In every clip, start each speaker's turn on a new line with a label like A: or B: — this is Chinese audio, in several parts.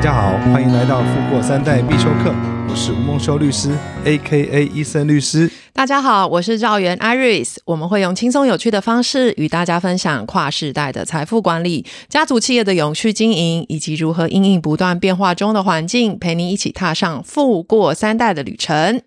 A: 家好，欢迎来到富过三代必修课。我是吴梦修律师，A.K.A. 伊森律师。
B: 大家好，我是赵源 Iris。我们会用轻松有趣的方式与大家分享跨世代的财富管理、家族企业的永续经营，以及如何因应不断变化中的环境，陪你一起踏上富过三代的旅程。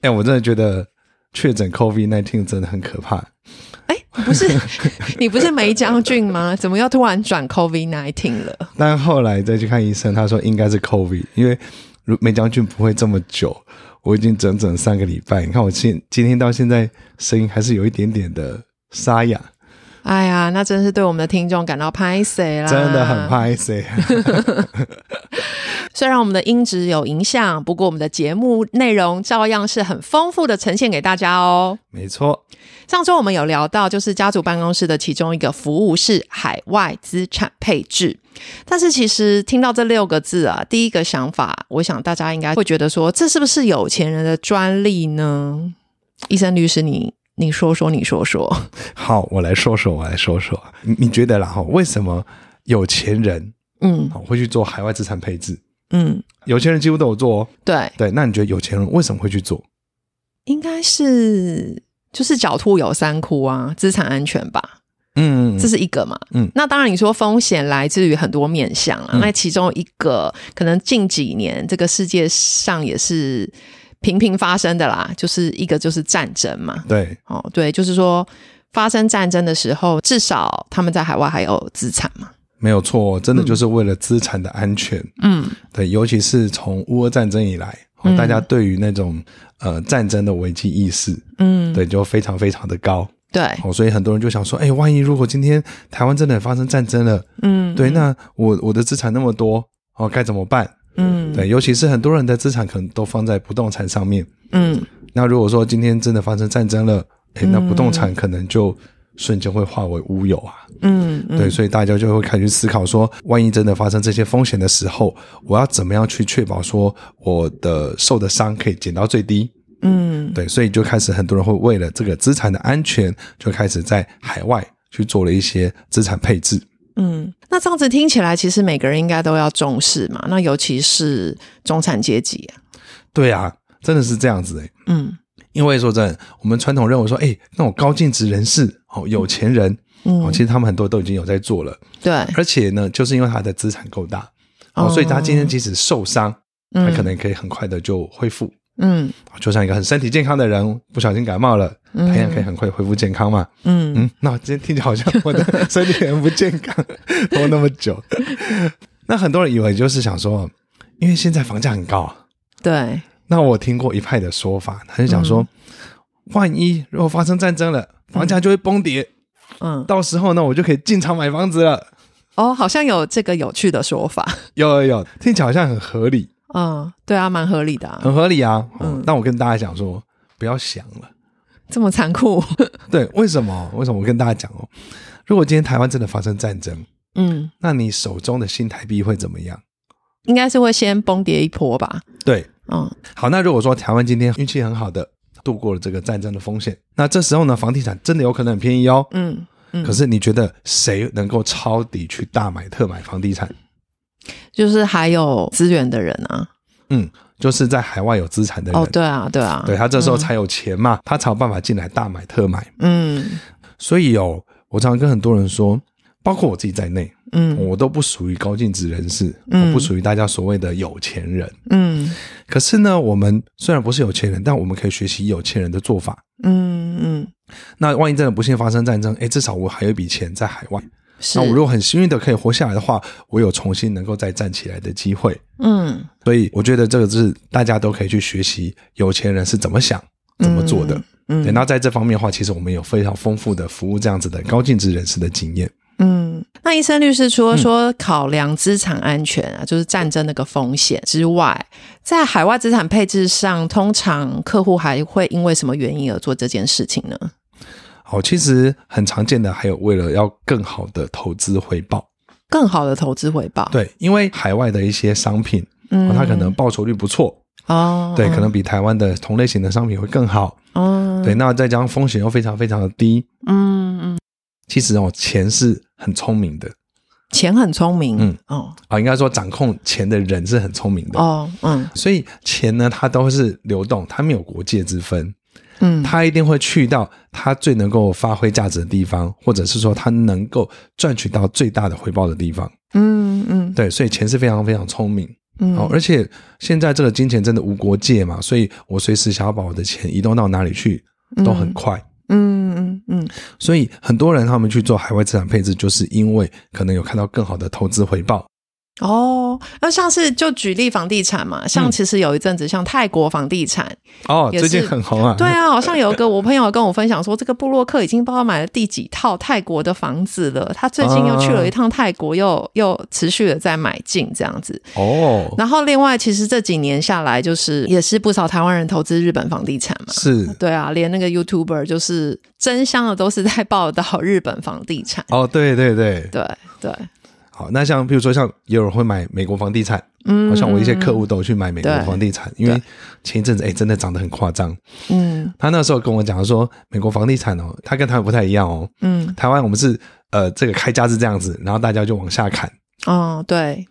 A: 哎，我真的觉得确诊 COVID nineteen 真的很可怕。
B: 哎，不是 你不是梅将军吗？怎么又突然转 COVID nineteen 了？
A: 但后来再去看医生，他说应该是 COVID，因为梅将军不会这么久。我已经整整三个礼拜，你看我现今天到现在声音还是有一点点的沙哑。
B: 哎呀，那真是对我们的听众感到拍谁啦，
A: 真的很拍谢。
B: 虽然我们的音质有影响，不过我们的节目内容照样是很丰富的呈现给大家哦。
A: 没错，
B: 上周我们有聊到，就是家族办公室的其中一个服务是海外资产配置。但是其实听到这六个字啊，第一个想法，我想大家应该会觉得说，这是不是有钱人的专利呢？医生律师，你。你说说，你说说。
A: 好，我来说说，我来说说。你你觉得然后，为什么有钱人嗯会去做海外资产配置？嗯，有钱人几乎都有做哦。
B: 对
A: 对，那你觉得有钱人为什么会去做？
B: 应该是就是狡兔有三窟啊，资产安全吧。嗯，这是一个嘛。嗯，那当然你说风险来自于很多面向啊。嗯，那其中一个可能近几年这个世界上也是。频频发生的啦，就是一个就是战争嘛。
A: 对，
B: 哦，对，就是说发生战争的时候，至少他们在海外还有资产嘛。
A: 没有错，真的就是为了资产的安全。嗯，对，尤其是从乌俄战争以来，嗯、大家对于那种呃战争的危机意识，嗯，对，就非常非常的高。
B: 对，
A: 哦，所以很多人就想说，哎，万一如果今天台湾真的发生战争了，嗯，对，那我我的资产那么多，哦，该怎么办？嗯，对，尤其是很多人的资产可能都放在不动产上面。嗯，那如果说今天真的发生战争了，诶，那不动产可能就瞬间会化为乌有啊。嗯，对，所以大家就会开始思考说，万一真的发生这些风险的时候，我要怎么样去确保说我的受的伤可以减到最低？嗯，对，所以就开始很多人会为了这个资产的安全，就开始在海外去做了一些资产配置。
B: 嗯，那这样子听起来，其实每个人应该都要重视嘛。那尤其是中产阶级啊。
A: 对啊，真的是这样子哎。嗯，因为说真的，我们传统认为说，哎，那种高净值人士哦，有钱人，嗯，其实他们很多都已经有在做了。
B: 对，
A: 而且呢，就是因为他的资产够大，哦，所以他今天即使受伤，他可能可以很快的就恢复。嗯，就像一个很身体健康的人，不小心感冒了，他也可以很快恢复健康嘛。嗯嗯，那我今天听起来好像我的 身体很不健康，拖那么久。那很多人以为就是想说，因为现在房价很高。
B: 对。
A: 那我听过一派的说法，他就想说，万一如果发生战争了，房价就会崩跌。嗯，到时候呢，我就可以进场买房子了。
B: 哦，好像有这个有趣的说法。
A: 有有有，听起来好像很合理。
B: 嗯，对啊，蛮合理的，啊，
A: 很合理啊。嗯，但我跟大家讲说，不要想了，
B: 这么残酷。
A: 对，为什么？为什么？我跟大家讲哦，如果今天台湾真的发生战争，嗯，那你手中的新台币会怎么样？
B: 应该是会先崩跌一波吧。
A: 对，嗯，好，那如果说台湾今天运气很好的度过了这个战争的风险，那这时候呢，房地产真的有可能很便宜哦。嗯嗯。可是你觉得谁能够抄底去大买特买房地产？
B: 就是还有资源的人啊，
A: 嗯，就是在海外有资产的人，
B: 哦，对啊，对啊，
A: 对他这时候才有钱嘛，嗯、他才有办法进来大买特买，嗯，所以哦，我常常跟很多人说，包括我自己在内，嗯，我都不属于高净值人士，嗯、我不属于大家所谓的有钱人，嗯，可是呢，我们虽然不是有钱人，但我们可以学习有钱人的做法，嗯嗯，那万一真的不幸发生战争，哎，至少我还有一笔钱在海外。那我如果很幸运的可以活下来的话，我有重新能够再站起来的机会。嗯，所以我觉得这个是大家都可以去学习有钱人是怎么想、怎么做的。嗯，对，那在这方面的话，其实我们有非常丰富的服务这样子的高净值人士的经验。
B: 嗯，那医生律师除了说考量资产安全啊，就是战争那个风险之外，在海外资产配置上，通常客户还会因为什么原因而做这件事情呢？
A: 好，其实很常见的还有为了要更好的投资回报，
B: 更好的投资回报，
A: 对，因为海外的一些商品，嗯，它可能报酬率不错。哦，对，可能比台湾的同类型的商品会更好。哦，对，那再加上风险又非常非常的低，嗯嗯，其实哦，钱是很聪明的，
B: 钱很聪明，嗯。哦。
A: 啊，应该说掌控钱的人是很聪明的。
B: 哦，嗯，
A: 所以钱呢，它都是流动，它没有国界之分，嗯，它一定会去到它最能够发挥价值的地方，或者是说它能够赚取到最大的回报的地方，嗯嗯，对，所以钱是非常非常聪明，嗯，而且现在这个金钱真的无国界嘛，所以我随时想要把我的钱移动到哪里去都很快。嗯嗯嗯，所以很多人他们去做海外资产配置，就是因为可能有看到更好的投资回报。
B: 哦，那像是就举例房地产嘛，像其实有一阵子像泰国房地产
A: 哦，最近很红啊。
B: 对啊，好像有一个我朋友跟我分享说，这个布洛克已经不知道买了第几套泰国的房子了。他最近又去了一趟泰国，又又持续的在买进这样子。哦，然后另外其实这几年下来，就是也是不少台湾人投资日本房地产嘛。
A: 是，
B: 对啊，连那个 YouTuber 就是争相的都是在报道日本房地产。
A: 哦，对对对
B: 对对。
A: 好，那像比如说像也有人会买美国房地产，嗯，好像我一些客户都去买美国房地产，因为前一阵子哎、欸、真的涨得很夸张，嗯，他那时候跟我讲说美国房地产哦，他跟台湾不太一样哦，嗯，台湾我们是呃这个开价是这样子，然后大家就往下砍，
B: 哦，对，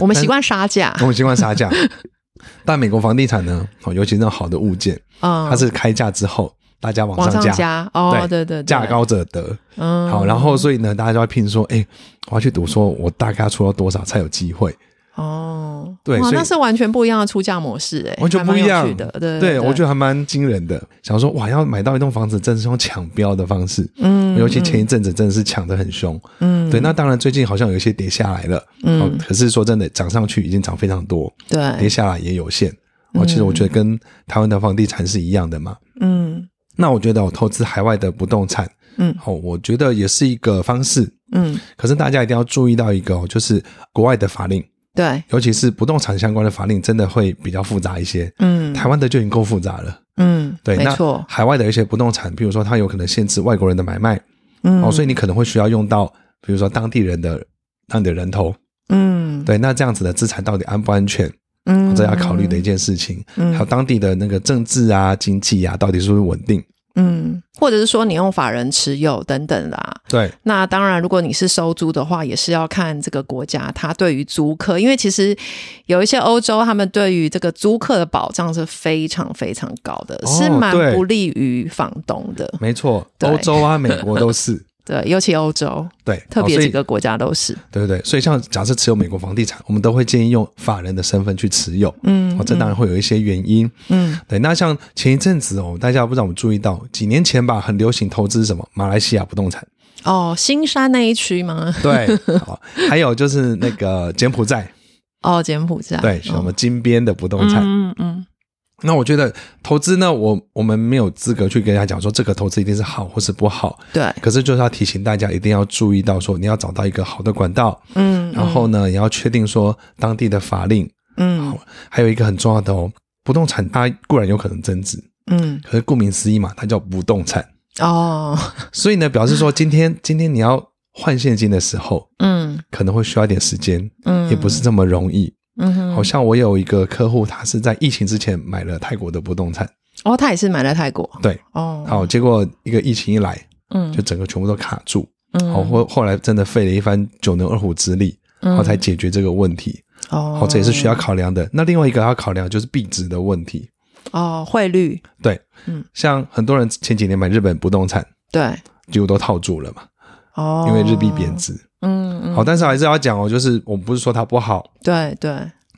B: 我们习惯杀价，
A: 我们习惯杀价，但美国房地产呢，哦，尤其那种好的物件，嗯，它是开价之后。大家往上加，
B: 上加哦，对对对，
A: 价高者得，嗯，好，然后所以呢，大家就会拼说，哎，我要去赌，说我大概要出到多少才有机会？哦，对，
B: 哇，那是完全不一样的出价模式，哎，
A: 完全不一样。
B: 的，对，
A: 对我觉得还蛮惊人的。想说，哇，要买到一栋房子，真是用抢标的方式，嗯，尤其前一阵子真的是抢得很凶，嗯，对。那当然，最近好像有一些跌下来了，嗯，可是说真的，涨上去已经涨非常多，对，跌下来也有限。哦，其实我觉得跟台湾的房地产是一样的嘛，嗯。那我觉得我投资海外的不动产，嗯，哦，我觉得也是一个方式，嗯。可是大家一定要注意到一个，就是国外的法令，
B: 对，
A: 尤其是不动产相关的法令，真的会比较复杂一些，嗯。台湾的就已经够复杂了，嗯，对，没错。海外的一些不动产，比如说它有可能限制外国人的买卖，嗯，哦，所以你可能会需要用到，比如说当地人的当地的人头，嗯，对，那这样子的资产到底安不安全？嗯，这要考虑的一件事情，嗯，还有当地的那个政治啊、经济啊，到底是不是稳定？
B: 嗯，或者是说你用法人持有等等啦。
A: 对，
B: 那当然，如果你是收租的话，也是要看这个国家它对于租客，因为其实有一些欧洲，他们对于这个租客的保障是非常非常高的，哦，是蛮不利于房东的。
A: 没错，欧洲啊，美国都是。
B: 对，尤其欧洲，
A: 对，
B: 特别几个国家都是，
A: 对对对。所以像假设持有美国房地产，我们都会建议用法人的身份去持有，嗯，哦，这当然会有一些原因，嗯，对。那像前一阵子哦，大家不知道我们注意到，几年前吧，很流行投资什么马来西亚不动产，
B: 哦，新山那一区吗？
A: 对，哦，还有就是那个柬埔寨，
B: 哦，柬埔寨，
A: 对，什么金边的不动产，
B: 嗯嗯。
A: 那我觉得投资呢，我我们没有资格去跟大家讲说这个投资一定是好或是不好。
B: 对。
A: 可是就是要提醒大家，一定要注意到说，你要找到一个好的管道。嗯。然后呢，也要确定说当地的法令。嗯。好，还有一个很重要的哦，不动产它固然有可能增值。嗯。可是顾名思义嘛，它叫不动产。哦。所以呢，表示说今天今天你要换现金的时候，嗯，可能会需要一点时间。嗯。也不是这么容易。嗯哼，好像我有一个客户，他是在疫情之前买了泰国的不动产。
B: 哦，他也是买了泰国。
A: 对，哦，好，结果一个疫情一来，嗯，就整个全部都卡住。嗯，好，后后来真的费了一番九牛二虎之力，然后才解决这个问题。哦，好，这也是需要考量的。那另外一个要考量就是币值的问题。
B: 哦，汇率。
A: 对，嗯，像很多人前几年买日本不动产，
B: 对，
A: 几乎都套住了嘛。哦，因为日币贬值。嗯，嗯，好，但是还是要讲哦，就是我不是说它不好，
B: 对对。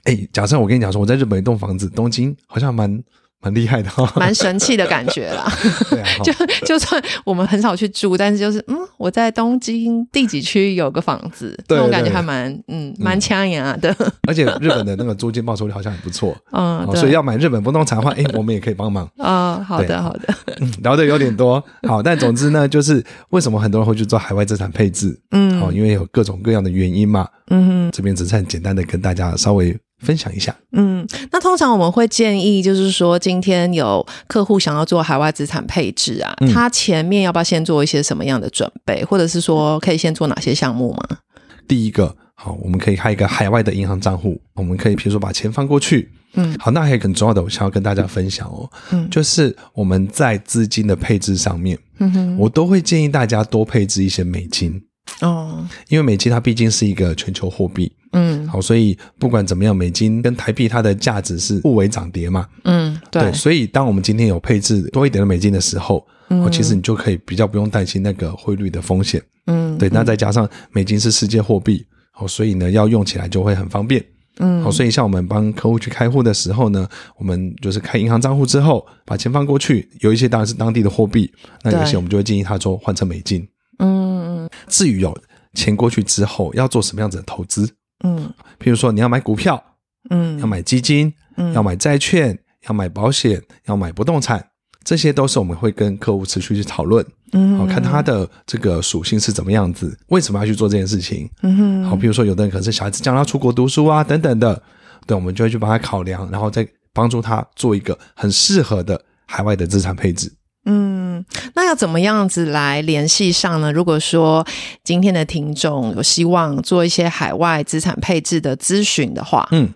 A: 哎，假设我跟你讲说，我在日本一栋房子，东京好像蛮。蛮厉害的，
B: 蛮神奇的感觉啦。对啊，就就算我们很少去住，但是就是嗯，我在东京第几区有个房子，这种感觉还蛮嗯蛮抢眼啊的。
A: 而且日本的那个租金报酬率好像很不错，嗯，所以要买日本不动产的话，哎，我们也可以帮忙。
B: 啊，好的好的，
A: 聊的有点多，好，但总之呢，就是为什么很多人会去做海外资产配置？嗯，好，因为有各种各样的原因嘛。嗯哼，这边只是很简单的跟大家稍微。分享一下，
B: 嗯，那通常我们会建议，就是说，今天有客户想要做海外资产配置啊，嗯、他前面要不要先做一些什么样的准备，或者是说可以先做哪些项目吗？
A: 第一个，好，我们可以开一个海外的银行账户，我们可以比如说把钱放过去，嗯，好，那还有很重要的，我想要跟大家分享哦，嗯，就是我们在资金的配置上面，嗯哼，我都会建议大家多配置一些美金。哦，因为美金它毕竟是一个全球货币，嗯，好，所以不管怎么样，美金跟台币它的价值是互为涨跌嘛，
B: 嗯，对，对，
A: 所以当我们今天有配置多一点的美金的时候，嗯，其实你就可以比较不用担心那个汇率的风险，嗯，对，那再加上美金是世界货币，哦，所以呢，要用起来就会很方便。嗯，好，所以像我们帮客户去开户的时候呢，我们就是开银行账户之后，把钱放过去，有一些当然是当地的货币，那有些我们就会建议他说换成美金。嗯嗯。至于有钱过去之后要做什么样子的投资，嗯，譬如说你要买股票，嗯，要买基金，嗯，要买债券，要买保险，要买不动产。这些都是我们会跟客户持续去讨论，嗯，好，看他的这个属性是怎么样子，为什么要去做这件事情，嗯。哼，好，比如说有的人可能是小孩子将来要出国读书啊，等等的，对，我们就会去帮他考量，然后再帮助他做一个很适合的海外的资产配置。
B: 嗯，那要怎么样子来联系上呢？如果说今天的听众有希望做一些海外资产配置的咨询的话，嗯。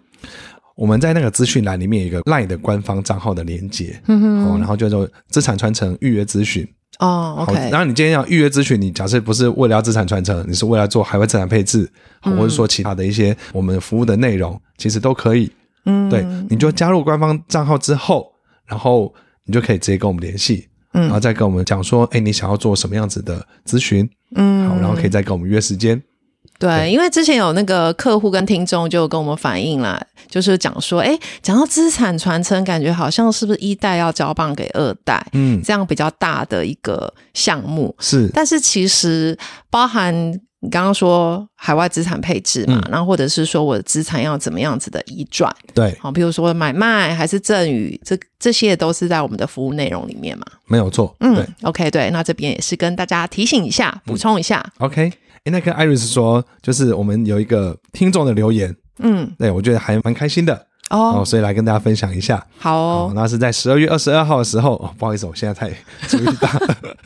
A: 我们在那个资讯栏里面有一个 LINE 的官方账号的连接，嗯哼，然后叫做资产传承预约咨询
B: 哦，OK。
A: 然后你今天要预约咨询，你假设不是为了要资产传承，你是为了做海外资产配置，或者说其他的一些我们服务的内容，其实都可以。嗯，对，你就加入官方账号之后，然后你就可以直接跟我们联系，嗯，然后再跟我们讲说，哎，你想要做什么样子的咨询，嗯，好，然后可以再跟我们约时间。
B: 对，因为之前有那个客户跟听众就跟我们反映了，就是讲说，哎，讲到资产传承，感觉好像是不是一代要交棒给二代，嗯，这样比较大的一个项目。
A: 是。
B: 但是其实包含你刚刚说海外资产配置嘛，嗯、然后或者是说我的资产要怎么样子的移转，
A: 对，
B: 好，比如说买卖还是赠与，这这些都是在我们的服务内容里面嘛，
A: 没有错，嗯对
B: ，OK，对，那这边也是跟大家提醒一下，补充一下、
A: 嗯、，OK。哎，那个 Iris 说，就是我们有一个听众的留言，嗯，对，我觉得还蛮开心的哦，哦，所以来跟大家分享一下。
B: 好哦，
A: 哦，那是在十二月二十二号的时候，哦，不好意思，我现在太 注意到。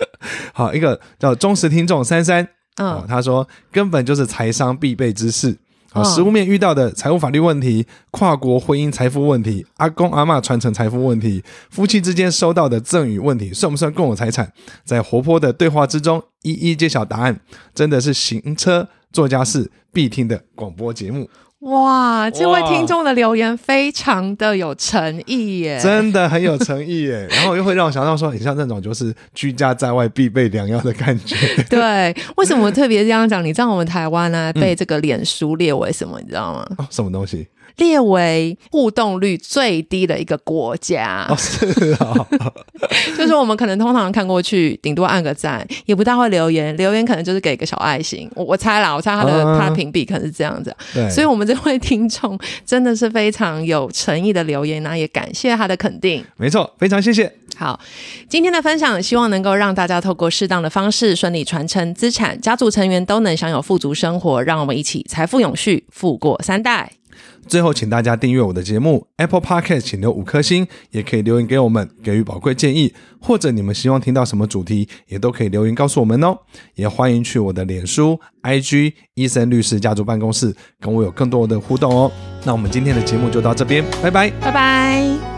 A: 好，一个叫忠实听众珊珊，嗯，哦，他说根本就是财商必备知识。啊，实物面遇到的财务法律问题、跨国婚姻财富问题、阿公阿妈传承财富问题、夫妻之间收到的赠与问题，算不算共有财产？在活泼的对话之中，一一揭晓答案，真的是行车做家事必听的广播节目。
B: 哇，这位听众的留言非常的有诚意耶，
A: 真的很有诚意耶。然后又会让我想到说，很像那种就是居家在外必备良药的感觉。
B: 对，为什么特别这样讲？你知道我们台湾呢、啊、被这个脸书列为什么？你知道吗？
A: 哦，什么东西？
B: 列为互动率最低的一个国家
A: 哦，是啊、哦，
B: 就是我们可能通常看过去，顶多按个赞，也不大会留言，留言可能就是给个小爱心。我我猜啦，我猜他的、嗯、他的评比可能是这样子。对，所以我们这位听众真的是非常有诚意的留言，那也感谢他的肯定。
A: 没错，非常谢谢。
B: 好，今天的分享希望能够让大家透过适当的方式顺利传承资产，家族成员都能享有富足生活。让我们一起财富永续，富过三代。
A: 最后，请大家订阅我的节目，Apple Podcast，请留五颗星，也可以留言给我们，给予宝贵建议，或者你们希望听到什么主题，也都可以留言告诉我们哦。也欢迎去我的脸书、IG 医生律师家族办公室，跟我有更多的互动哦。那我们今天的节目就到这边，拜拜，
B: 拜拜。